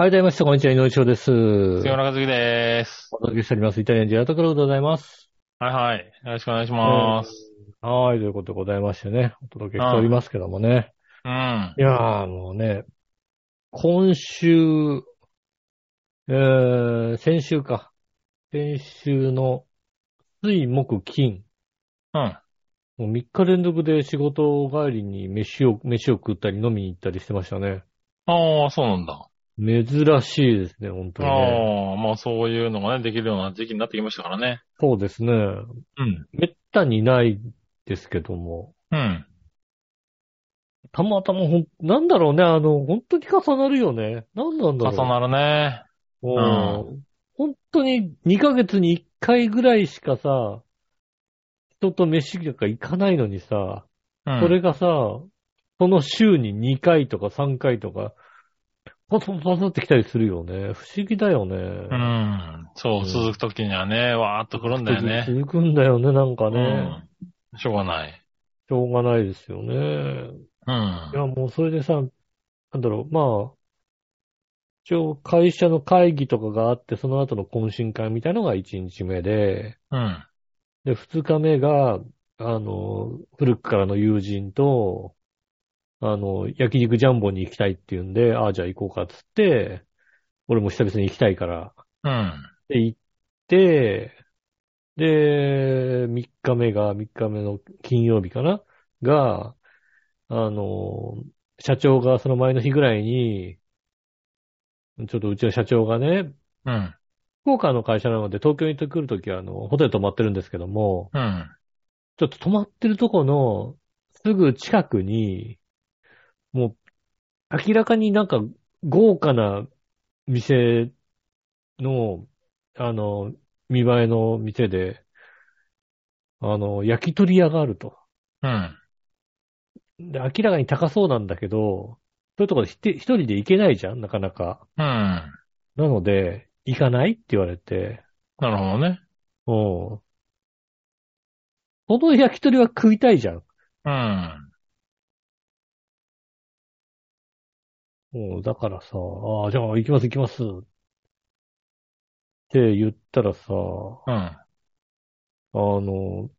はい、どうもみなさん、こんにちは、井上翔です。杉村和樹です。お届けしております。イタリアンジェラートクラブでございます。はいはい。よろしくお願いします。はい、ということでございましてね、お届けしておりますけどもね。うん。いやー、もうね、今週、えー、先週か。先週の水木金。うん。もう3日連続で仕事帰りに飯を、飯を食ったり飲みに行ったりしてましたね。ああ、そうなんだ。珍しいですね、本当にね。ああ、まあそういうのがね、できるような時期になってきましたからね。そうですね。うん。めったにないですけども。うん。たまたまほん、なんだろうね、あの、本当に重なるよね。なんなんだろう。重なるね。うん。本当に2ヶ月に1回ぐらいしかさ、人と飯が行かないのにさ、うん。それがさ、その週に2回とか3回とか、パツパツって来たりするよね。不思議だよね。うん。そうう、ん続くときにはね、わーっと来るんだよね。続くんだよね、なんかうね。ん。しょうがない。しょうがないですよね。うんい。や、もうそれでさ、なんだろう、まあ、一応会社の会議とかがあって、その後の懇親会みたいのが1日目で、うん。で、2日目が、あの、古くからの友人と、あの、焼肉ジャンボに行きたいっていうんで、ああ、じゃあ行こうかっつって、俺も久々に行きたいから、うん。で、行って、で、3日目が、3日目の金曜日かな？が、あの、社長がその前の日ぐらいに、ちょっとうちの社長がね、うん。福岡の会社なので東京に来るときは、あの、ホテル泊まってるんですけども、うん。ちょっと泊まってるとこの、すぐ近くに、もう、明らかになんか豪華な店の、あの、見栄えの店で、あの、焼き鳥屋があると。うん。で、明らかに高そうなんだけど、そういうところで一人で行けないじゃんなかなか。うん。なので、行かないって言われて、なるほどね。うん。この焼き鳥は食いたいじゃん。うん。うん、だからさ、ああ、じゃあ行きます行きます。って言ったらさ、うん。あの、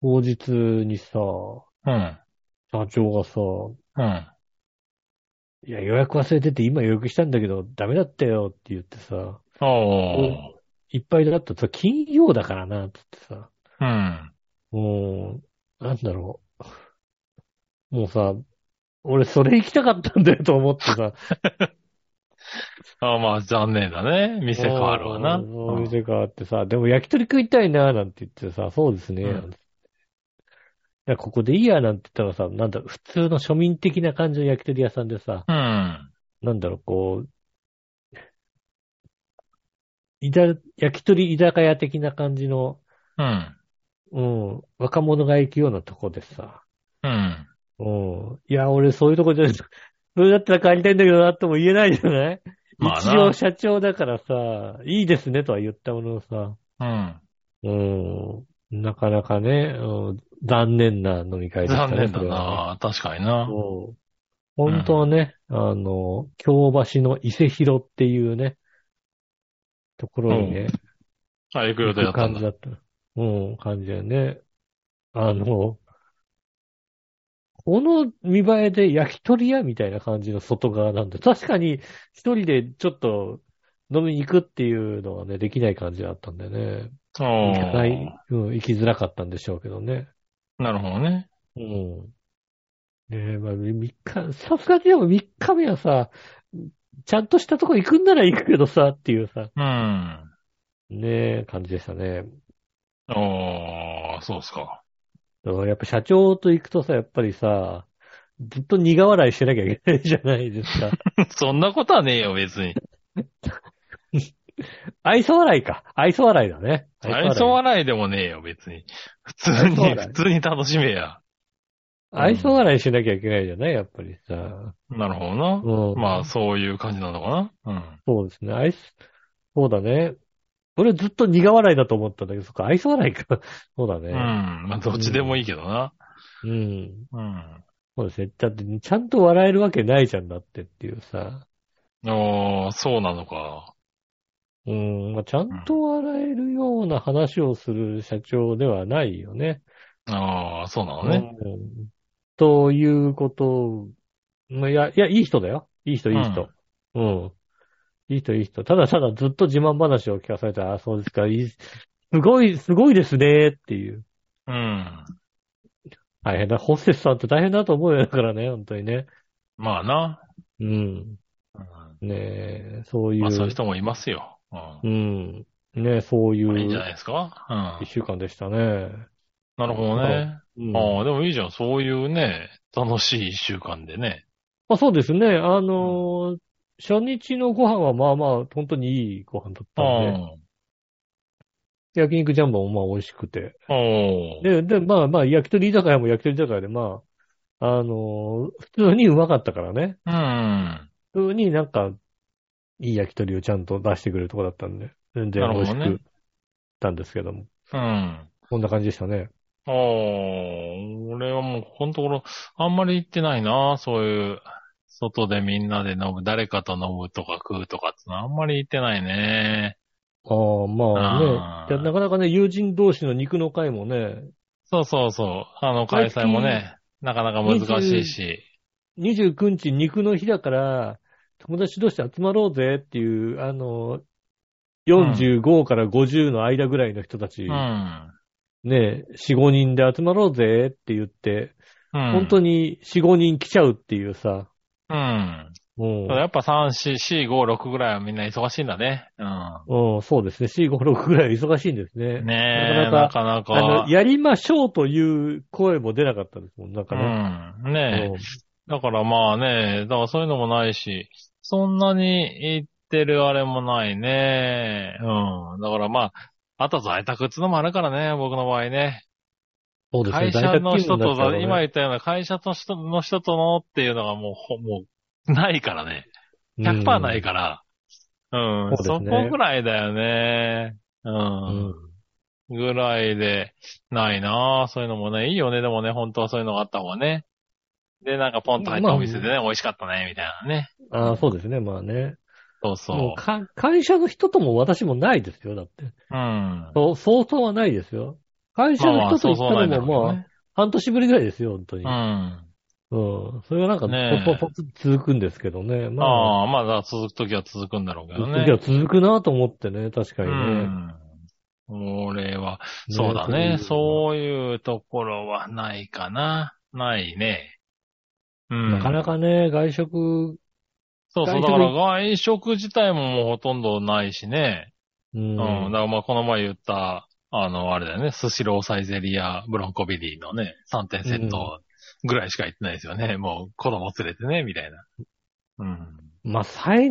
当日にさ、うん。社長がさ、うん。いや、予約忘れてて今予約したんだけどダメだったよって言ってさ、おー。いっぱいだったさ、金曜だからな、つってさ、うん。もう、なんだろう。もうさ、俺それ行きたかったんだよと思ってさ、ああ、まあ残念だね。店変わるわな。店変わってさ、でも焼き鳥食いたいな、なんて言ってさ、そうですね、うんここでいいや、なんて言ったらさ、なんだろう、普通の庶民的な感じの焼き鳥屋さんでさ、うん。なんだろう、こう、いだ、焼き鳥居酒屋的な感じの、うん。うん、若者が行くようなとこでさ、うん。うん、いや、俺そういうとこじゃ、それだったら帰りたいんだけどなっても言えないじゃない？まあな一応社長だからさ、いいですねとは言ったもののさ、うん。うん。なかなかね、うん残念な飲み会でしたね。残念だそれはな。確かにね。な。うん本当はね、あの、京橋の伊勢広っていうね、ところにね、あ、行く予定だったんだ。感じだった。うん、感じだよね。あの、この見栄えで焼き鳥屋みたいな感じの外側なんで、確かに一人でちょっと飲みに行くっていうのはね、できない感じだったんでね。お行かないー。、うん、行きづらかったんでしょうけどね。なるほどね。うん。ねえ、まあ、3日、さすがにでも3日目はさ、ちゃんとしたとこ行くんなら行くけどさ、っていうさ、うん。ねえ、感じでしたね。おー、そうっすか。やっぱ社長と行くとさ、やっぱりさ、ずっと苦笑いしてなきゃいけないじゃないですか。そんなことはねえよ、別に。愛想笑いか。愛想笑いだね。愛想笑いでもねえよ、別に。普通に、普通に楽しめや。愛想笑いしなきゃいけないじゃないやっぱりさ。なるほどな。うん。まあ、そういう感じなのかな。そうですね。愛想、そうだね。俺ずっと苦笑いだと思ったんだけど、そっか、愛想笑いか。そうだうん。うん。ね。まあ、どっちでもいいけどな。うん。うん。そうですね。だって、ちゃんと笑えるわけないじゃんだってっていうさ。ああ、そうなのか。うん、まあ、ちゃんと笑えるような話をする社長ではないよね。ああ、そうなのね。うんということを、まあ、いや、いや、いい人だよ。いい人、いい人。うん。いい人、いい人。ただただずっと自慢話を聞かされたら、あ、そうですか、いい、すごい、すごいですね、っていう。うん。大変だ。ホステスさんって大変だと思うよ、だからね、本当にね。まあな。うん。うんねえ、そういう。まあそういう人もいますよ。うんうん。ねえ、そういまあいいんじゃうないですか？うん。一週間でしたね。なるほどね。うんああ、でもいいじゃん。そういうね、楽しい一週間でね。まあそうですね。あのー初日のご飯はまあまあ、本当にいいご飯だったんで、焼肉ジャンボもまあ美味しくて。で、で、まあまあ、焼き鳥居酒屋も焼き鳥居酒屋で、まあ、あのー普通にうまかったからね。うん。普通になんか、いい焼き鳥をちゃんと出してくれるとこだったんで、全然美味しくったんですけども。うん。こんな感じでしたね。ああ、俺はもうこのところ、あんまり行ってないな、そういう、外でみんなで飲む、誰かと飲むとか食うとかってのはあんまり行ってないね。ああ、まあね。でなかなかね、友人同士の肉の会もね、そうそうそう。あの、開催もね、なかなか難しいし。29日肉の日だから、友達同士で集まろうぜっていう、あの、45から50の間ぐらいの人たち、うん。ね、4、5人で集まろうぜって言って、うん。本当に4、5人来ちゃうっていうさ、うん。もやっぱ3、4、4、5、6ぐらいはみんな忙しいんだね。うう、うん、そうですね。4、5、6ぐらい忙しいんですね。ん。ねえ、ななかなか。あの、やりましょうという声も出なかったですもん、なんかね。うん。ねえ。だからまあね、だからそういうのもないし、そんなに行ってるあれもないね。うん。だからまあ、あと在宅ってのもあるからね、僕の場合ね。そうですね。会社の人と、ね今言ったような会社の人の人とのっていうのがもうほ、もう、ないからね。100%ないから。うん。そそうですねこぐらいだよね。う。うんん。ぐらいで、ないなぁ。そういうのもね、いいよね。でもね、本当はそういうのがあった方がね。で、なんかポンと入ったお店でね、美味しかったね、みたいなね。ああ、そうですね。まあね。そうそもうか会社の人とも私もないですよ、だって。う。うん。そう、相当はないですよ。会社の人と行ったのも、まあ、半年ぶりぐらいですよ、本当に。うん。うん。それがなんか、ねえポツポツ続くんですけどね。まあ、ああ、まあ、続くときは続くんだろうけどね。続きは続くなと思ってね、確かうにね。ん。俺は、そうだね。そういうところはないかな。ないね。うん。なかなかね、外食、そうそう。外食だから外食自体ももうほとんどないしね。ううん。ん。だからまあこの前言った、あの、あれだよね。スシローサイゼリア、ブロンコビリーのね、3点セットぐらいしか行ってないですよね。もう子供連れてね、みたいな。うん。まあ、最、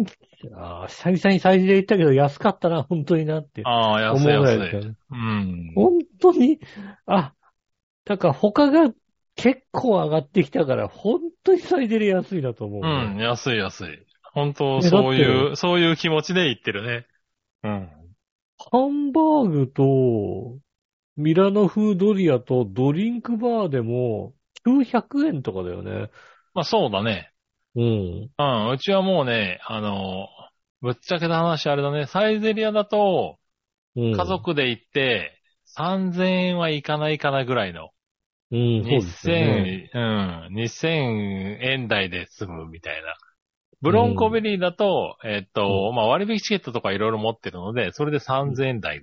あー久々に最初で行ったけど安かったな、本当になって。ああ、安い安い。うん。本当に、あ、だから他が結構上がってきたから、本当に最低で安いなと思う、うん、安い安い。本当えそういだう、そういう気持ちで行ってるね。うん。ハンバーグと、ミラノ風ドリアとドリンクバーでも900円とかだよね。まあそうだね。うん。うん、うちはもうね、あの、ぶっちゃけた話あれだね、サイゼリアだと、うん。家族で行って、3000円はいかないかなぐらいの。うん、そうですよね。2000、うん、2000円台で済むみたいな。ブロンコベリーだと、えっと、まあ割引チケットとかいろいろ持ってるので、それで3000円台。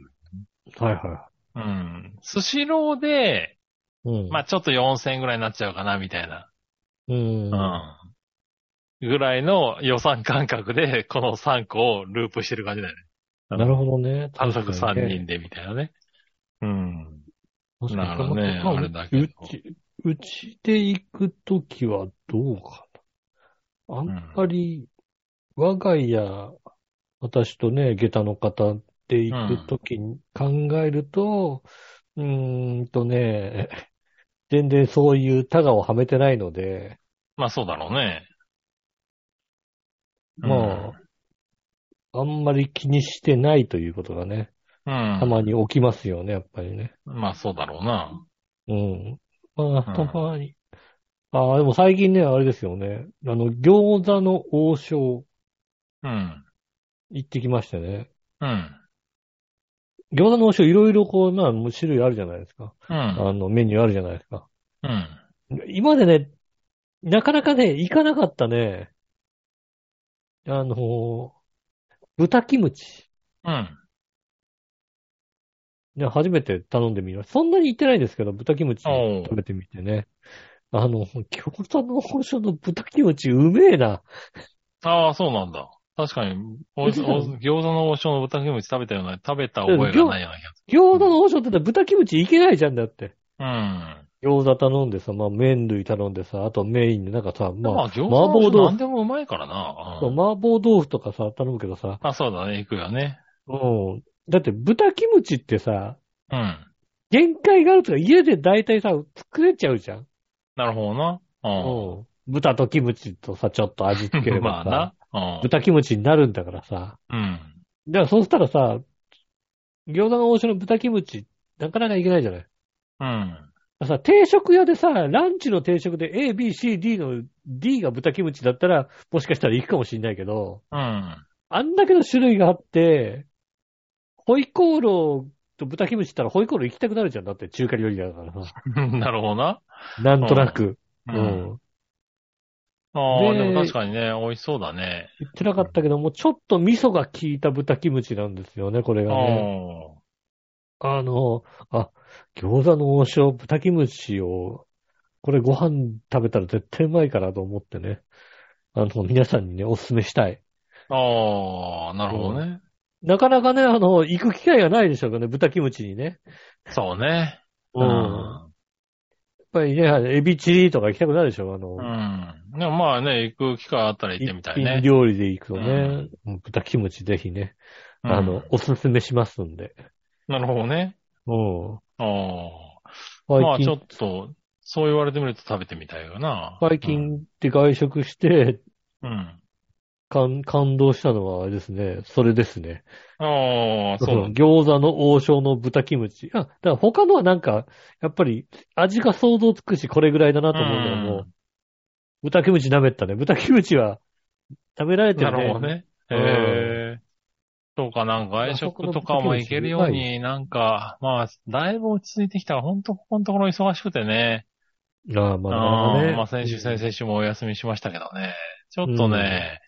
はいはうん。スシローで、い。うん。まあちょっと4000円ぐらいになっちゃうかな、みたいな。うん。うん。ぐらいの予算感覚で、この3個をループしてる感じだよね。なるほどね。家族3確かにね人でみたいなね。うん。なるほどねまあれだけどうち、うちで行くときはどうかな。あんまり、我が家、私とね、下駄の方で行くときに考えると、うーんとね、全然そういうタガをはめてないので、まあそうだろうね。まあ、あんまり気にしてないということがね、うん。たまに起きますよね、やっぱりね。まあそうだろうな。うん。まあ、うんたまに。ああ、でも最近ね、あれですよね。あの、餃子の王将うん。行ってきましてね。うん。餃子の王将いろいろこう、な、もう種類あるじゃないですか。うん。あの、メニューあるじゃないですか。うん。今までね、なかなかね、行かなかったね。あの、豚キムチ。うん。ね、初めて頼んでみました。そんなに行ってないんですけど、豚キムチおう食べてみてね。あの、餃子の王将の豚キムチうめえな。ああ、そうなんだ。確かに、餃子の王将の豚キムチ食べたような、食べた覚えがないような気がす餃子の王将って豚キムチいけないじゃんだって。る。うん。餃子頼んでさ、まあ麺類頼んでさ、あとメインでなんかさ、まあ、まあ、餃子麻婆豆腐、何でもうまいからな。うん麻婆豆腐とかさ、頼むけどさ、あ、そうだね、行くよね。うん。だって豚キムチってさ、うん。限界があるとか家で大体さ、作れちゃうじゃん。なるほどな。ううん。豚とキムチとさ、ちょっと味付けれん。ばさ、まあな。豚キムチになるんだからさ。うん。だからそうしたらさ、餃子の王将の豚キムチ、なかなかいけないじゃない。うん。さ、定食屋でさ、ランチの定食で A, B, C, D の D が豚キムチだったら、もしかしたら行くかもしれないけど、うん。あんだけの種類があって、ホイコーローと豚キムチったらホイコーロー行きたくなるじゃん。だって中華料理だからさ。なるほどな。なんとなく。う。うんん。ああ、ででも確かにね、美味しそうだね。言ってなかったけども、ちょっと味噌が効いた豚キムチなんですよね、これうがね。ん。あの、あ、餃子の王将豚キムチを、これご飯食べたら絶対うまいからと思ってね。あの、皆さんにね、お勧めしたい。ああ、なるほどね。なかなかね、あの、行く機会がないでしょうかね、豚キムチにね。そうね。うん。やっぱりね、エビチリとか行きたくなるでしょ、あの、うん。でもまあね、行く機会あったら行ってみたい一品ね。料理で行くとね、豚キムチぜひね、うんあの、おすすめしますんで。なるほどね。うん。ああ。まあちょっと、そう言われてみると食べてみたいよな。最近って外食して、うん。感、感動したのはあれですね、それですね。ああ、そう。餃子の王将の豚キムチ。あ、だから他のはなんか、やっぱり味が想像つくし、これぐらいだなと思うのはもう、うん豚キムチ舐めたね。豚キムチは食べられてなるね。るほどね。うんへえ。そうか、なんか外食とかも行けるように、なんか、まあ、だいぶ落ち着いてきたら、ほんとここのところ忙しくてね。ああ、まあ、ね。うんまあ先週、先々週もお休みしましたけどね。ちょっとね、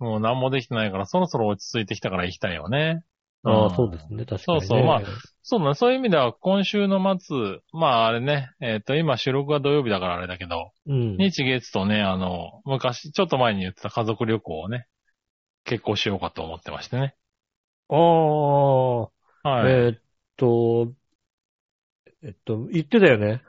もう何もできてないから、そろそろ落ち着いてきたから行きたいよね。ああ、んそうですね。確かに、ね。そうそうまあそうだね。そういう意味では、今週の末、まああれね、えっ、と、今収録は土曜日だからあれだけど、うん。日月とね、あの、昔、ちょっと前に言ってた家族旅行をね、結構しようかと思ってましてね。ああ、はい。えーっと、えっと、言ってたよね。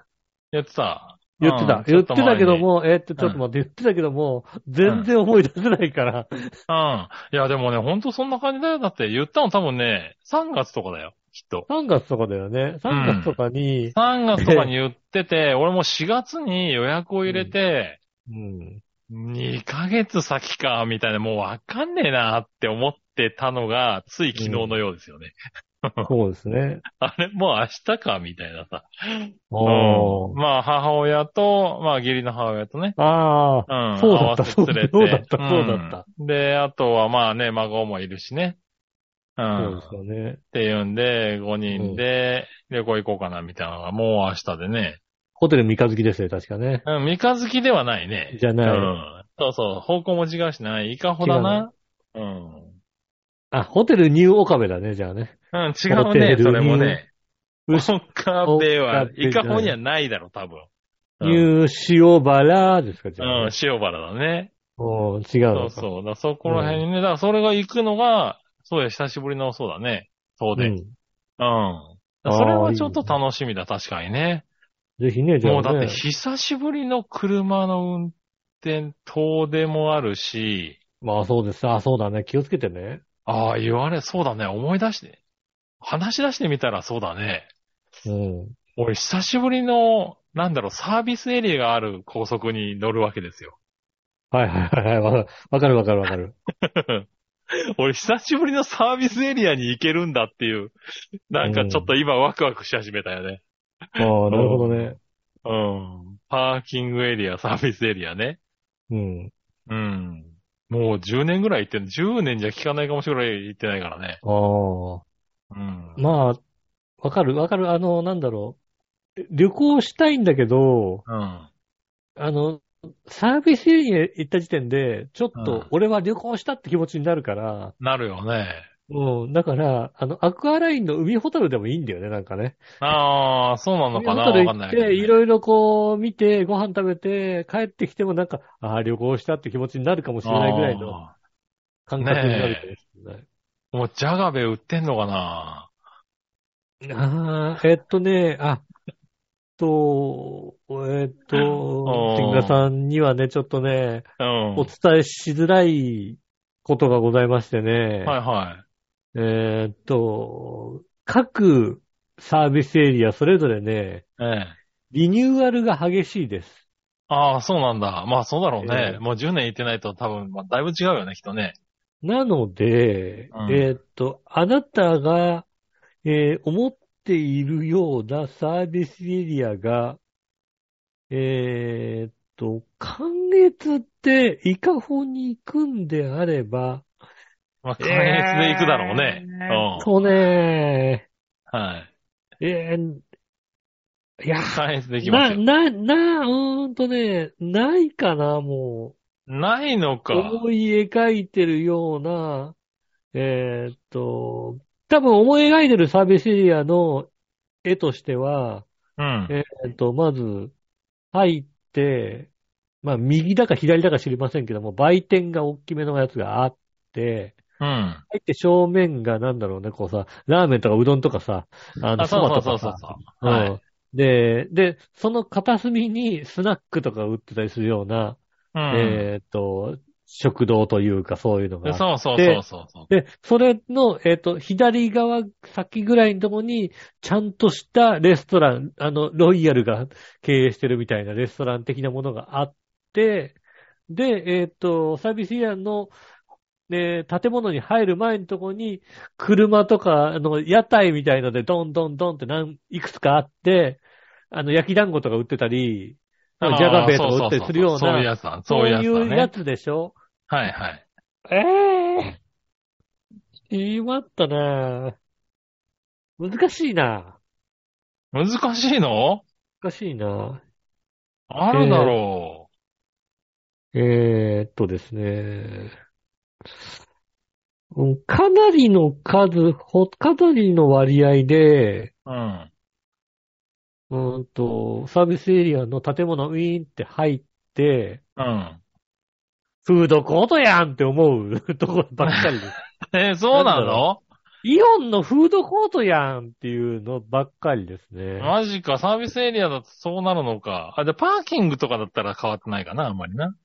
言ってた。言ってた。うん言ってたけど。も、えーっと、ちょっと待って、言ってたけども、全然思い出せないから。うん。いや、でもね、ほんとそんな感じだよ。だって言ったの多分ね、3月とかだよ。きっと。3月とかだよね。3月とかに、3月とかに言ってて、俺も4月に予約を入れて、うん。2ヶ月先か、みたいな、もうわかんねえなって思ってたのが、つい昨日のようですよね。そうですね。あれ、もう明日か、みたいなさ。うんまあ、母親と、まあ、義理の母親とね。ああ、うん。そうだった。そうだったそうだったうんで、あとはまあね、孫もいるしね。う。そうんですよね。っていうんで、5人で旅行行こうかな、みたいなのが、もう明日でね。ホテル三日月ですね、確かね。うん、三日月ではないね。じゃない。うん。そうそう、方向も違うしな。イカホだな。うん。あ、ホテルニューオカベだね、じゃあね。うん、違ホうね、それもね。オカベはイカホにはないだろ、多分。うんニュー塩原ですか、じゃあ、うんね。、塩原だね。おー違うそ。うそう。だそこら辺にね、だからそれが行くのが、そうや、久しぶりの、そうだね。そうで。うん。ん。だからそれはちょっと楽しみだ、確かにね。ぜひね、じゃあ、ね。もうだって久しぶりの車の運転、遠出もあるし、まあそうです。あ、そうだね。気をつけてね。ああ、言われ、そうだね、思い出して、話し出してみたらそうだね。うん。俺、久しぶりの、なんだろう、サービスエリアがある高速に乗るわけですよ。はいはいはいはい。わわかるわかるわかる。俺、久しぶりのサービスエリアに行けるんだっていう、なんかちょっと今ワクワクし始めたよね。ああ、なるほどね。うん。パーキングエリア、サービスエリアね。うん。うん。もう10年ぐらい行ってんの。10年じゃ聞かないかもしれない行ってないからね。ああ。うん。まあ、わかるわかる。あの、なんだろう。旅行したいんだけど、うん。あの、サービスエリア行った時点で、ちょっうんと俺は旅行したって気持ちになるから、なるよね。うん。だから、あの、アクアラインの海ホタルでもいいんだよね、なんかね。ああ、そうなの海かな？ホタル行っわかんないろいろこう見て、ご飯食べて、帰ってきてもなんか、ああ、旅行したって気持ちになるかもしれないぐらいのあ感覚になるかもしれない。ーもうジャガベ売ってんのかな？ああ、えっとね、あ、と、えっと、うん関田さんにはね、ちょっとね、うん。お伝えしづらいことがございましてね、はいはい。えっと、各サービスエリアそれぞれね、ええ。リニューアルが激しいです。ああ、そうなんだ。まあそうだろうね。ええもう10年行ってないと多分、まあ、だいぶ違うよね、きっとね。なので、うんえっと、あなたが、えー思っているようなサービスエリアが、えーっと、関越って伊香保に行くんであれば、まあ、関越で行くだろうね。えーっとね、うん。はい。えーいや、関越で行きまな、すよ。な、な、うーんとね、ないかな、もう。ないのか。思い描いてるような、えーっと、多分思い描いてるサービスエリアの絵としては、うん。えーっと、まず、入って、まあ、右だか左だか知りませんけども、売店が大きめのやつがあって、うん。入って正面がなんだろうね、こうさ、ラーメンとかうどんとかさ、あの、あ、そうそばとかさそうそうそう。はい。うんで、で、その片隅にスナックとか売ってたりするような、うん。えーっと、食堂というかそういうのがそうそうそうそう。で、それの、えっ、と、左側先ぐらいのところに、ちゃんとしたレストラン、あの、ロイヤルが経営してるみたいなレストラン的なものがあって、で、えっ、と、サービスエリアの、ね、建物に入る前のところに、車とか、あの、屋台みたいので、ドンドンドンって何、いくつかあって、あの、焼き団子とか売ってたり、ジャガベーとか売ったりするような、そういうやつだ。そそうういうやつでしょ？はいはい。ええー。しまったな難しいな難しいの？難しいなあるだろえー、っとですね。うんかなりの数、ほかなりの割合で、う。うん。うーんと、サービスエリアの建物ウィーンって入って、うん。フードコートやんって思うところばっかりです。えーそうなの？イオンのフードコートやんっていうのばっかりですね。マジか、サービスエリアだとそうなるのか。あ、で、パーキングとかだったら変わってないかな、あんまりな。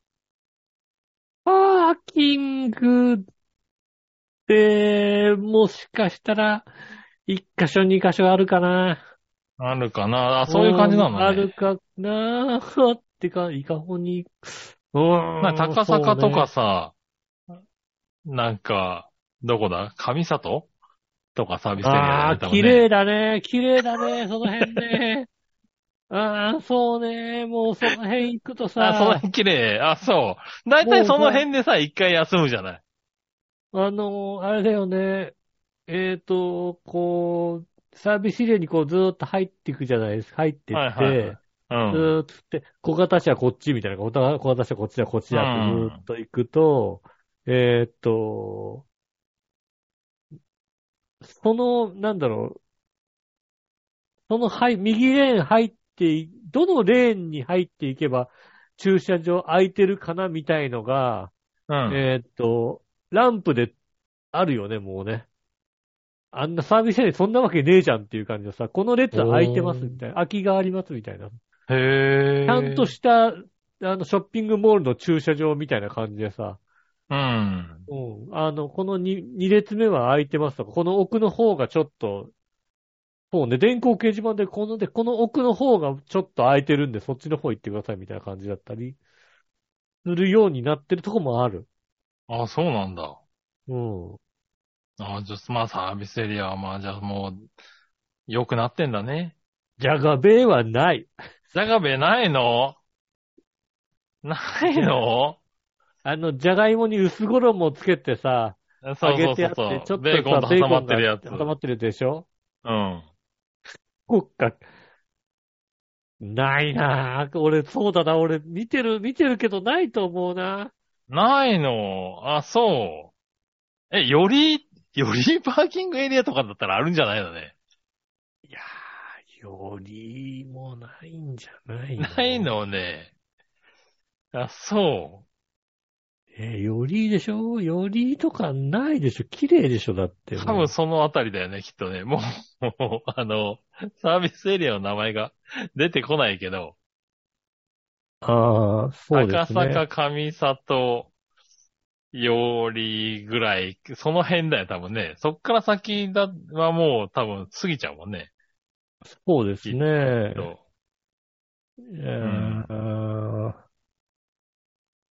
パーキングって、もしかしたら、一箇所二箇所あるかな。あるかな。あ、そういう感じなのね。あるかなってか、伊香保に、うーん。まあ、高坂とかそさ、なんか、どこだ？上里？とかサービスエリアああ、綺麗だね。綺麗だね。その辺ね。ああ、そうね。もうその辺行くとさ、あ、その辺綺麗。あ、そう。だいたいその辺でさ、一回休むじゃない。あの、あれだよね。えっ、と、こう、サービスエリアにこうずーっと入っていくじゃないですか。入っていって、はいはいはいうん。ずーっとって、小型車こっちみたいな、小型車こっちだ、こっちだってずーっと行くと、えーっと、その、なんだろう、その、はい、右レーン入ってい、どのレーンに入っていけば駐車場空いてるかなみたいのが、うん。えーっと、ランプであるよね、もうね。あんなサービスエリアにそんなわけねえじゃんっていう感じのさ、この列空いてますみたいな、空きがありますみたいな。へえ。ちゃんとした、あの、ショッピングモールの駐車場みたいな感じでさ、うん。うん。あの、この 2, 2列目は空いてますとか、この奥の方がちょっと、そうね、電光掲示板で、こので、この奥の方がちょっと空いてるんで、そっちの方行ってくださいみたいな感じだったり、するようになってるとこもある。あ、そうなんだ。うん。あ、じゃあ、まあサービスエリアはまあじゃあもう、良くなってんだね。じゃがべえはない。じゃがべないの？ないの？あの、じゃがいもに薄衣をつけてさ、そう揚げてあって。ちょっとベーコンと挟まってるやつ。挟まってるでしょ？うん。こっか。ないなぁ。俺、そうだな。俺、見てる、見てるけどないと思うな。ないのあ、そう。え、より、よりパーキングエリアとかだったらあるんじゃないのね。いやー、よりもないんじゃないの？ないのね。あ、そえー、よりでしょ？よりとかないでしょ？綺麗でしょ？だって。多分そのあたりだよね、きっとね。もう、もうあの、サービスエリアの名前が出てこないけど、ああ、そうですね。赤坂上里よりぐらい、その辺だよ、多分ね。そっから先だはもう多分過ぎちゃうもんね。そうですね。といやー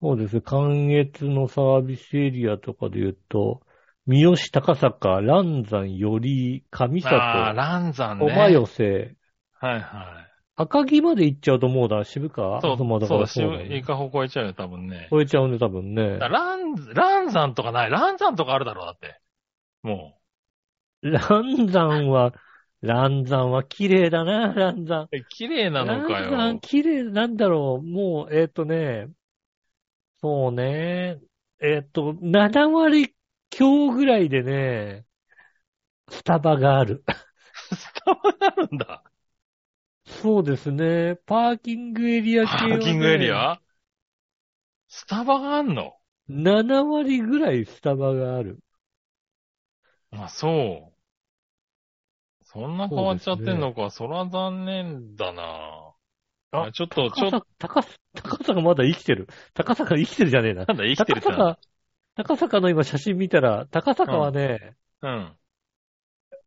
そうですね。関越のサービスエリアとかで言うと、三好高坂、蘭山、より、上ああ、里、蘭山ね。駒寄せ、はいはい。赤城まで行っちゃうともうだ、渋川？そう、そう、らそうだよねしイカホ超えちゃうよ、多分ね。超えちゃうんで多分ね。だラン、ラン山とかない。ラン山とかあるだろう、だって。も蘭山は、蘭山は綺麗だな、蘭山。う。え綺麗なのか蘭山よ。綺麗、なんだろう、もう、えっ、とね、そうね、えっ、と、7割強ぐらいでね、スタバがある。スタバがあるんだ。そうですね、パーキングエリア系は、ね、パーキングエリア？スタバがあんの ?7 割ぐらいスタバがある。あ、そう。そんな変わっちゃってんのか。そ,、ら残念だなああちょっと、ちょっと、高坂、高坂まだ生きてる。高坂生きてるじゃねえな。なんだ、生きてる高坂、高坂の今写真見たら、高坂はね、うん。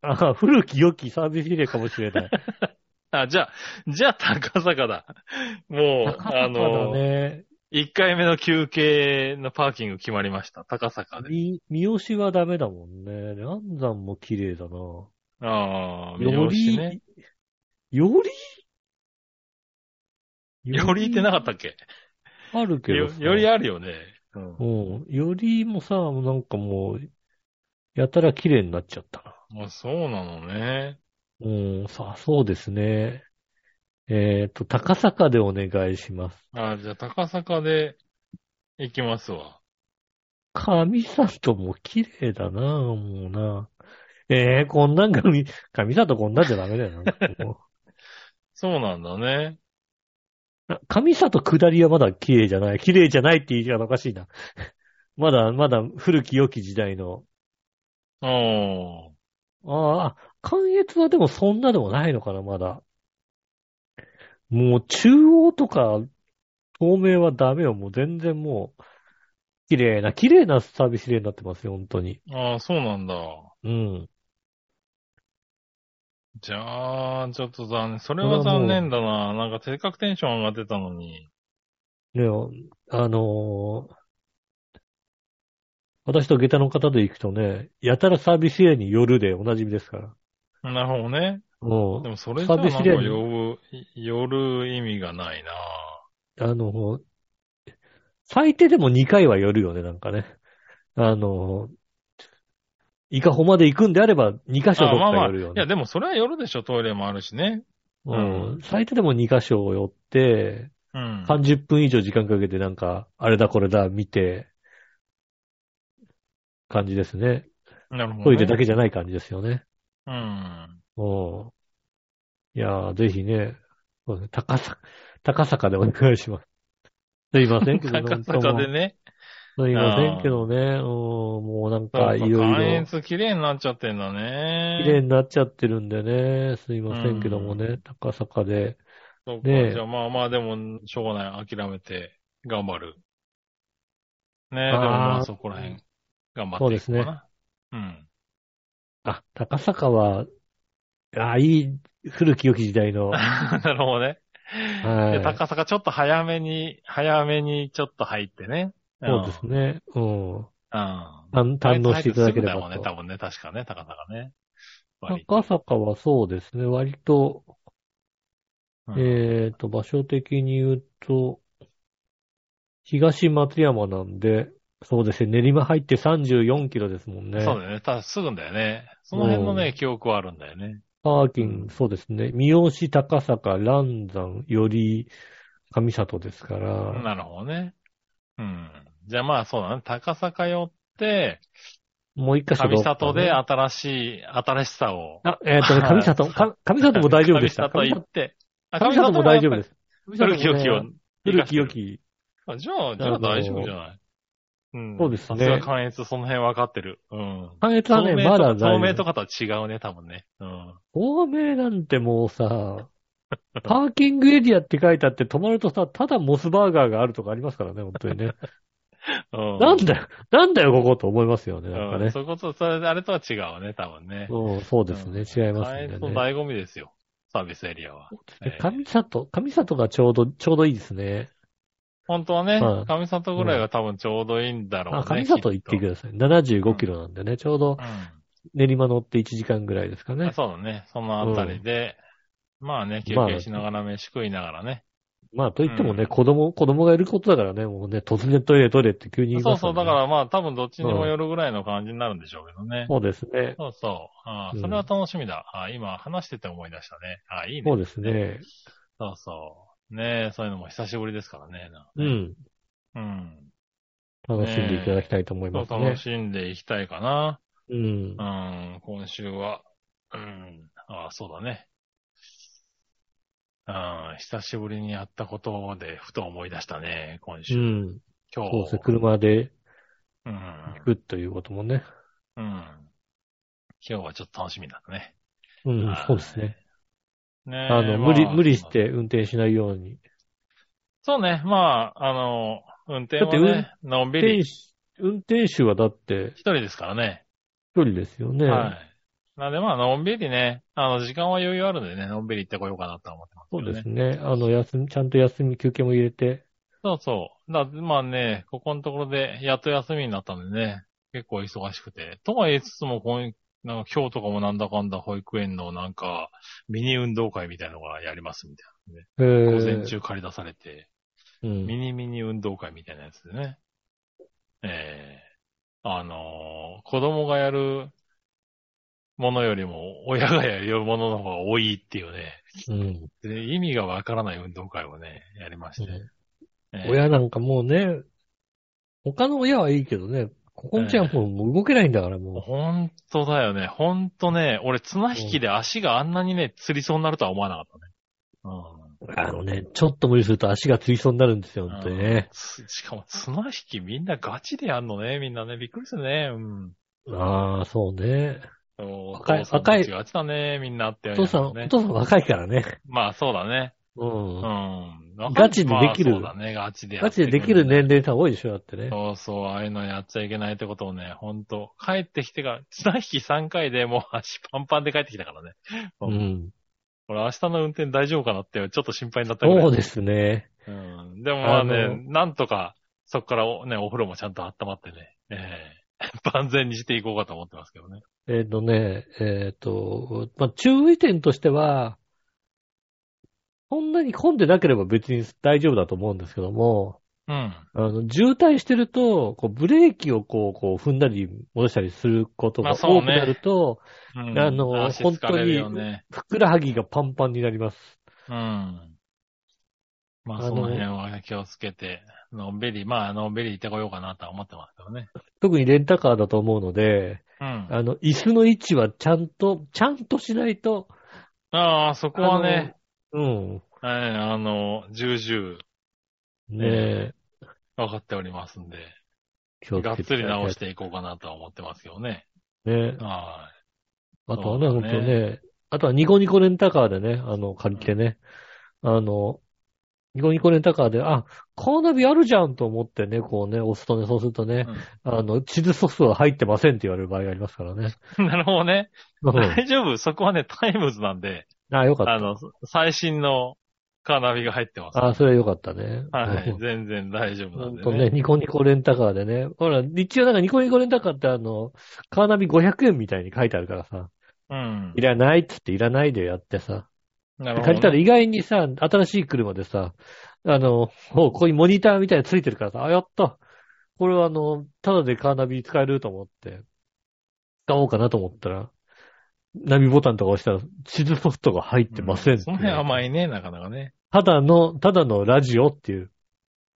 あ古き良きサービスエリアかもしれない。あ、じゃあ、じゃあ高坂だ。もう、高坂だあの、ね。1回目の休憩のパーキング決まりました。高坂で。み、三好はダメだもんね。蘭山も綺麗だな。ああ、三好より、ね。よりよりってなかったっけ？あるけどさ。よよりあるよね。うん。うん。よりもさ、なんかもう、やたら綺麗になっちゃったな。あ、そうなのね。うん、さあ、そうですね。えっ、と、高坂でお願いします。あじゃあ高坂で行きますわ。神里も綺麗だな、もうな。えー、こんなん神、神里こんなんじゃダメだよな。もそうなんだね。う神里下りはまだ綺麗じゃない？綺麗じゃないって言い方おかしいな。まだ、まだ古き良き時代の。おー。ああ、関越はでもそんなでもないのかな、まだ。もう中央とか透明はダメよ。もう全然もう、綺麗な、綺麗なサービスエリアになってますよ、本当に。ああ、そうなんだ。うん。じゃあ、ちょっと残念。それは残念だな。なんかせっかくテンション上がってたのに。ねあのー私と下駄の方で行くとね、やたらサービスエリアに寄るでおなじみですから。なるほどね。うんで。もそれじゃあなんかサービスエリアに呼ぶ、寄る意味がないな。あの、最低でも2回は寄るよね、なんかね。あの、イカホまで行くんであれば2箇所どっあまあまあ。いか寄るよね。や、でもそれは寄るでしょ。トイレもあるしね。うん。最低でも2箇所寄って、うん。30分以上時間かけてなんか、あれだこれだ見て、感じですね。なるほど、ね。トイレだけじゃない感じですよね。うん。うん。いやー、ぜひね、高坂、高坂でお願いします。すいません高坂でね。すいませんけどね、うん、もうなんそうかか、いろいろ関、越綺麗になっちゃってんだね。綺麗になっちゃってるんでね、すいませんけどもね、高坂で。そうか。ねえじゃあまあまあでも、しょうがない。諦めて、頑張る。ねえ、でもまあそこら辺、頑張っていこうかな。うん。あ、高坂は、あ、いい、古き良き時代の、なるほどね。はいで、高坂ちょっと早めに、早めにちょっと入ってね。そうですね、うん。うん。堪堪能していただければ入ってすぐだもんね、と。多分ね、確かね、高坂ね。割高坂はそうですね、割と、うんえっ、と、場所的に言うと、東松山なんで、そうですね、練馬入って34キロですもんね。そうだよね。ただすぐんだよね。その辺のうんね、記憶はあるんだよね。パーキング、うんそうですね。三好、高坂、蘭山、より、上里ですから。なるほどね。うん。じゃあまあそうだね。高坂寄って、もう一箇所上どうか里で新しい、新しさを。あ、えっ、とね、上里、か上里も大丈夫でした。上里行って。あ上里も大丈夫です。古き良きを。古き良き。あじゃあ、じゃあ大丈夫じゃない？うん。そうですねさすが関越、その辺分かってる。うん。関越はね、まだ透明とかとは違うね、多分ね。うん。透明なんてもうさ、パーキングエリアって書いてあって止まるとさ、ただモスバーガーがあるとかありますからね、本当にね。うん。なんだよ、なんだよ、ここと思いますよね、なんかうん。ね。そういうこと、それ、あれとは違うね、多分ね。うん、そうですね、違います関ね越の醍醐味ですよ。サービスエリアは。ええ上里、上里がちょうど、ちょうどいいですね。本当はねはい、上里ぐらいが多分ちょうどいいんだろうね。あ、上里行ってくる。ださい。75キロなんでね、ちょうどう練馬乗って1時間ぐらいですかん。ね。そうだね。そのあたりで、まあね、休憩しながら飯食いながらね。まあ、と言ってもね、うん子供、子供がいることだからね、もうね、突然トイレトイレって急に言いそうそう、ますからねだからまあ多分どっちにもよるぐらいの感じになるんでしょうけどね。そうですね。そうそう。あそれは楽しみだ。ああ今話してて思い出したね。ああいいね。そうですね。そうそう。ねえ、そういうのも久しぶりですからね。うん。うん。楽しんでいただきたいと思いそうますね楽。しんでいきたいかな。うんう。ん、今週は。うん。ああ、そうだね。うん、久しぶりにやったことで、ふと思い出したね、今う週。ん。今日。そうですね。車でうん。行くということもね。うん。今日はちょっと楽しみだね。うんはい、そうですね。ねえあの、ま無理、無理し。て運転しないように。そうね、まあ、あの、運転はね、のんびり運転手はだって一人ですからね。一人ですよね。はい。なんでまあ、のんびりね、あの、時間は余裕あるんでね、のんびり行ってこようかなとは思ってますそう。ですね。あの、休み、ちゃんと休み、休憩も入れて。そうそう。だまあね、ここのところでやっと休みになったんでね、結構忙しくて。とは言いつつも、こうなんか今日とかもなんだかんだ保育園のなんか、ミニ運動会みたいなのがやりますみたいなね。えー午前中借り出されて、うん。ミニミニ運動会みたいなやつでね。ええあのー子供がやるものよりも、親がやるものの方が多いっていうね。うん。で意味がわからない運動会をね、やりまして。ええ親なんかもうね、他の親はいいけどね、ここんちはもう動けないんだからもほんとだよね。ほんとね、俺綱引きで足があんなにね、釣りそうになるとは思わなかったね。う。あのね、ちょっと無理すると足がつりそうになるんですよ、うん。本当にね。つしかも綱引きみんなガチでやんのね、みんなね。びっくりするね。うん。ああ、そうね。お若い若いたちガチだね、みんなって、お父さん、ねお。父さん若いからね。まあそうだね。う。うんん。ガチでできるまあそうだね、ガチでやガチでできる年齢差多いでしょ、だってね。そうそう、ああいうのやっちゃいけないってことをね、ほんと、帰ってきてから、綱引き3回でもう足パンパンで帰ってきたからね。うん。俺明日の運転大丈夫かなってちょっと心配になったぐらい。そうですね。うん。でもまあね、なんとか、そこからおね、お風呂もちゃんと温まってね、ええ 万全にしていこうかと思ってますけどね。えっ、とね、えっ、と、まあ、注意点としては、そんなに混んでなければ別に大丈夫だと思うんですけども、うん。あの、渋滞してると、こう、ブレーキをこう、こう、踏んだり戻したりすることが多くなると、うんあの足疲れるよね。ふくらはぎがパンパンになります。うん。まあその辺は気をつけて、のんびり、まあのんびり行ってこようかなとは思ってますけどね。特にレンタカーだと思うので、うん。あの、椅子の位置はちゃんと、ちゃんとしないと、ああ、そこはね、うん。はいあの、重々。ねえ、分かっておりますんで、がっつり直していこうかなとは思ってますけどね。ね。はあとはね、ほんとね、あとはニコニコレンタカーでね、あの、借りてね、あの、ニコニコレンタカーで、あ、カーナビあるじゃんと思ってね、こうね、押すとね、そうするとね、あの、地図ソフトは入ってませんって言われる場合がありますからね。い。なるほどね。うん大丈夫？そこはね、タイムズなんで、あ、よかった。あの、最新のカーナビが入ってます。あ、それはよかったね。はい。うん全然大丈夫なんでほんとね、ね。ニコニコレンタカーでね。ほら、一応なんかニコニコレンタカーってあの、カーナビ500円みたいに書いてあるからさ、うんい。らないっつっていらないでやってさ、なるほどね。借りたら意外にさ、新しい車でさ、あの、もうここにモニターみたいなのついてるからさ、あ、やった。これはあの、ただでカーナビ使えると思って、使おうかなと思ったら、ナビボタンとか押したら、地図ソフトが入ってませんってその辺甘い。いね、なかなかね。ただの、ただのラジオっていう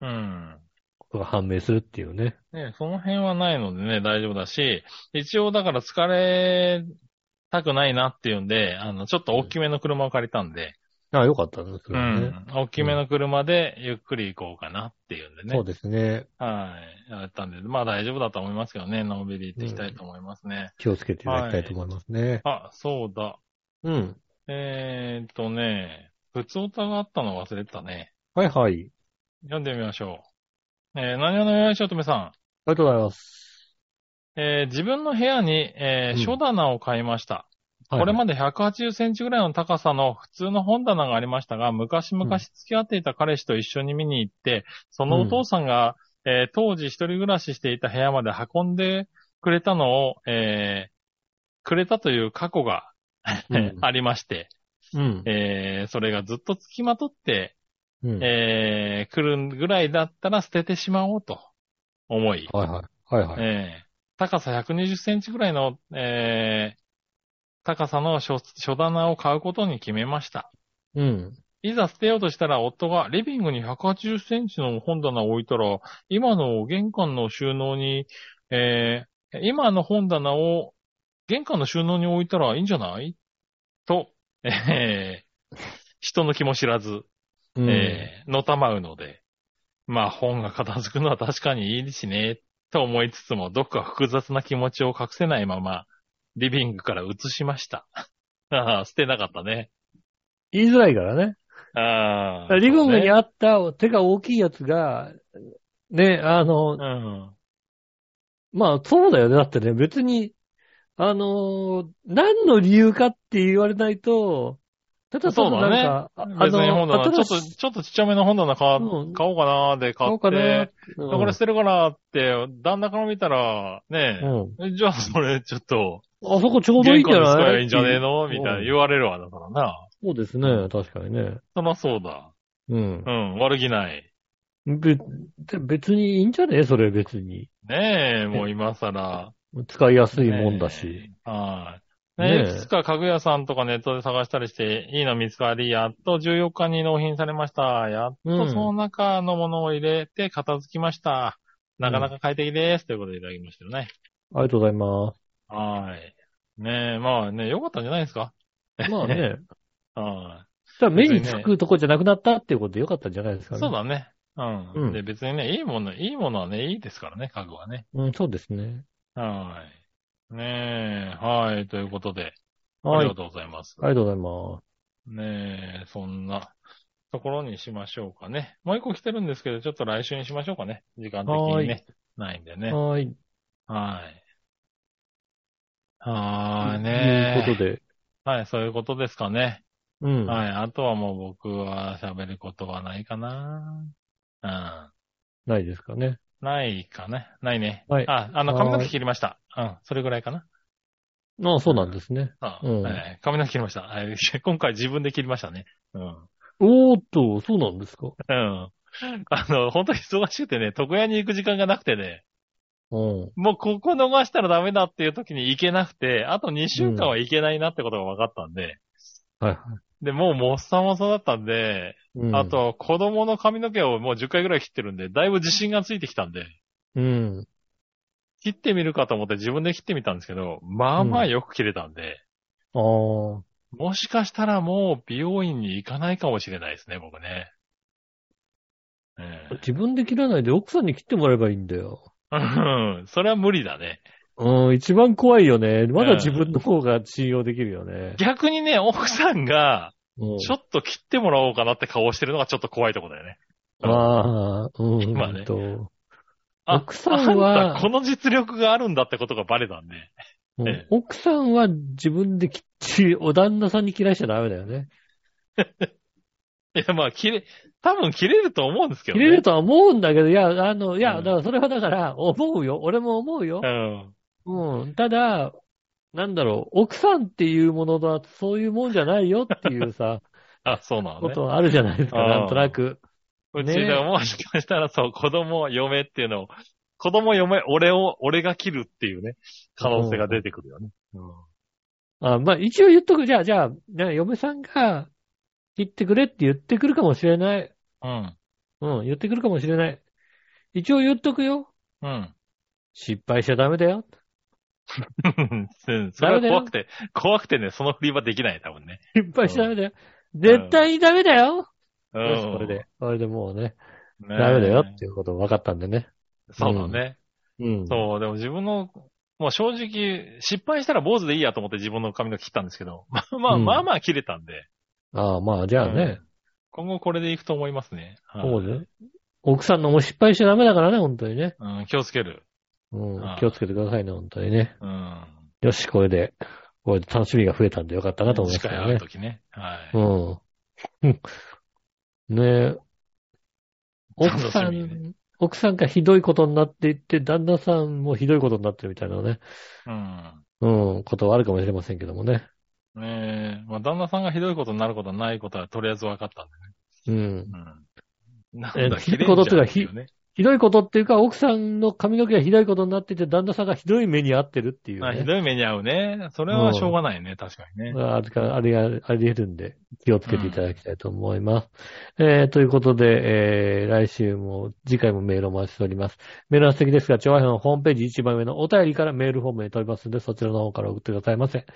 うん。ことが判明するっていうね。ね、その辺はないのでね、大丈夫だし、一応だから疲れたくないなっていうんで、あの、ちょっと大きめの車を借りたんで、ああ、よかったですう。ん。大きめの車でゆっくり行こうかなっていうんでね。そうですね。はい。やったんで、まあ大丈夫だと思いますけどね、のんびり行っていきたいと思いますね。気をつけていただきたいと思いますね。あ、そうだ。うん。えーっとね、普通歌があったの忘れてたね。はいはい。あり読んでみましょう。えー、何をのよいしおとめさん。がとうございます。えー自分の部屋に、えーうん書棚を買いました。はいこれまで180センチぐらいの高さの普通の本棚がありましたが、昔々付き合っていた彼氏と一緒に見に行って、そのお父さんが、えー当時一人暮らししていた部屋まで運んでくれたのを、えーくれたという過去が、うん ありまして、うん。えーそれがずっと付きまとって、うん。えー来るぐらいだったら捨ててしまおうと思い、はいはい。はいはい。えー高さ120センチぐらいの、えー高さの書書棚を買うことに決めました。うん。いざ捨てようとしたら夫がリビングに180センチの本棚を置いたら、今の玄関の収納に、えー今の本棚を玄関の収納に置いたらいいんじゃない？と、えー人の気も知らず、うんえーのたまうので、まあ本が片付くのは確かにいいしね、と思いつつも、どこか複雑な気持ちを隠せないまま、リビングから移しました。ああ、捨てなかったね。言いづらいからね。ああ。リビングにああった手が大きいやつが、ね、あの、うん。まあそうだよね。だってね、別に、あのー何の理由かって言われないと、ただそうだね別に本棚、ちょっと、ちょっとちっちゃめの本棚買うん買おうかなーで買って、うんこれ捨てるからって、旦那から見たら、ねうん。え、じゃあそれちょっと、あそこちょうどいい？んじゃ玄関で使えばないいいんじゃねえのみたいな言われるわ、だからな。そうですね。確かにね。そらそうだ。うんう。ん、悪気ない。べ、別にいいんじゃね？それ別に。ねえ、もう今更。使いやすいもんだし。はい。ねいくつか家具屋さんとかネットで探したりして、いいの見つかり、やっと14日に納品されました。やっうんとその中のものを入れて片付きました。なかなか快適です。ということでいただきましたよね。ありがとうございまはい。ねえ、まあね、よかったんじゃないですか？す。まあね。はじゃあ目につくとこじゃなくなったっていうことでよかったんじゃないですかい。ね。そうだね。うん。うんで、別にね、いいもの、いいものはね、いいですからね、家具はね。うん、そうですね。はい。ねえ、はい、ということで、あはい。ありがとうございます。りがとうございます。ねえ、そんなところにしましょうかね。もう一個来てるんですけど、ちょっと来週にしましょうかね。時間的にね。ないんでね。はーい。はい。はーいとね。いうことで。はい、そういうことですかね。うん。はい。あとはもう僕は喋ることはないかな。うん。ないですかね。ないかね。ないね。はいあ、あの、髪の毛切りました。うん。それぐらいかな。ああ、そうなんですね。うん。うんはい髪の毛切りました。はい 今回自分で切りましたね。うん。おーっと、そうなんですか。うん。あの、本当に忙しくてね、床屋に行く時間がなくてね、うん。もうここ逃したらダメだっていう時に行けなくて、あと2週間は行けないなってことが分かったんで、はいはい。で、もうもっさもさだったんで、うん、あ、と子供の髪の毛をもう10回ぐらい切ってるんで、だいぶ自信がついてきたんで、うん。切ってみるかと思って自分で切ってみたんですけど、まあまあよく切れたんで、ああ、もしかしたらもう美容院に行かないかもしれないですね、僕ね。ええ自分で切らないで奥さんに切ってもらえばいいんだよ。うん、それは無理だね。うん、一番怖いよね。まだ自分の方が信用できるよね。逆にね、奥さんが、うん、ちょっと切ってもらおうかなって顔してるのがちょっと怖いとこだよね。ああ、うん。今ね奥さんはあんたこの実力があるんだってことがバレたんで。うんええ奥さんは自分できっちりお旦那さんに切らしちゃダメだよね。いや、まあ、切れ、多分切れると思うんですけどね。切れるとは思うんだけど、いや、あの、いや、うんだからそれはだから、思うよ。俺も思うよ。うん。うん。ただ、なんだろう、奥さんっていうものだ、そういうもんじゃないよっていうさ、あ、そうなのね。ことあるじゃないですか、あーなんとなく。うちねでももしかしたらそう、子供、嫁っていうのを、子供、嫁、俺を、俺が切るっていうね、可能性が出てくるよね。あまあ、一応言っとく。じゃあ、じゃあ、ね、嫁さんが切ってくれって言ってくるかもしれない。うん。うん、言ってくるかもしれない。一応言っとくよ。うん。失敗しちゃダメだよ。うん。それは怖くて、怖くてね、その振りはできない、多分ね。失敗しちゃダメだよ。絶対にダメだよ。うよし、ん。これで。これでもうね、ね。ダメだよっていうこと分かったんでね。そうだね。うん。そう、でも自分の、もう正直、失敗したら坊主でいいやと思って自分の髪の毛切ったんですけど、ま あまあ、うんまあまあ切れたんで。ああ、まあ、じゃあね。今後これでいくと思いますね。はいそうね。奥さんのも失敗しちゃダメだからね、本当にね。うん、気をつける。うんはい。気をつけてくださいね、本当にね。うん。よし、これで、これで楽しみが増えたんでよかったなと思いま次回会う。ときね。はい。うん。ねえ。奥さん、奥さんがひどいことになっていって、旦那さんもひどいことになってるみたいなね。うん。うん、ことはあるかもしれませんけどもね。ねえ、まあ旦那さんがひどいことになることはないことはとりあえず分かったんうん。でね。うん。なんだ、えひどいことっていうか切ひどいことっていうか、奥さんの髪の毛がひどいことになっていて、旦那さんがひどい目に遭ってるっていう、ね。まあひどい目に遭うね。それはしょうがないね、確かにね。あありああり得るんで、気をつけていただきたいと思います。えー、ということで、えー、来週も、次回もメールをお待ちしております。メールは素敵ですが、調和表のホームページ一番上のお便りからメールフォームに飛びますので、そちらの方から送ってくださいませ。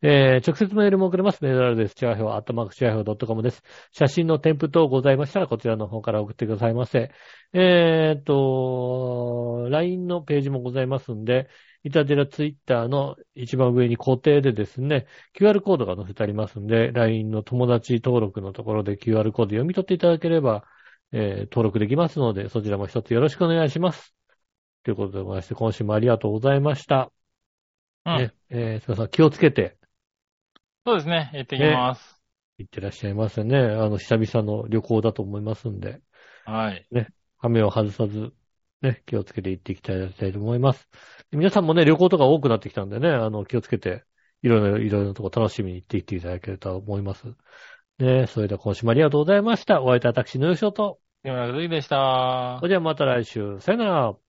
えー、直接メールも送れます。メールアドレス、調和表、アットマーク調和表 .com です。写真の添付等ございましたら、こちらの方から送ってくださいませ。えーと、LINE のページもございますんで、イタジェラツイッターの一番上に固定でですね、QR コードが載せてありますんで、LINE の友達登録のところで QR コード読み取っていただければ、えー登録できますので、そちらも一つよろしくお願いします。ということでございまして、今週もありがとうございました。うんね、えー、すみません、気をつけてそうですね。行ってきます。行ってらっしゃいませね。あの、久々の旅行だと思いますんで、はい。羽目を外さず、ね、気をつけて行っていきたいと思います。皆さんもね、旅行とか多くなってきたんでね、あの、気をつけて、いろいろ、いろいろなとこ楽しみに行っていっていただけると思います。ね、それでは今週もありがとうございました。お会いいたい私の優勝と。今の時でしたそ。れではまた来週。さよなら。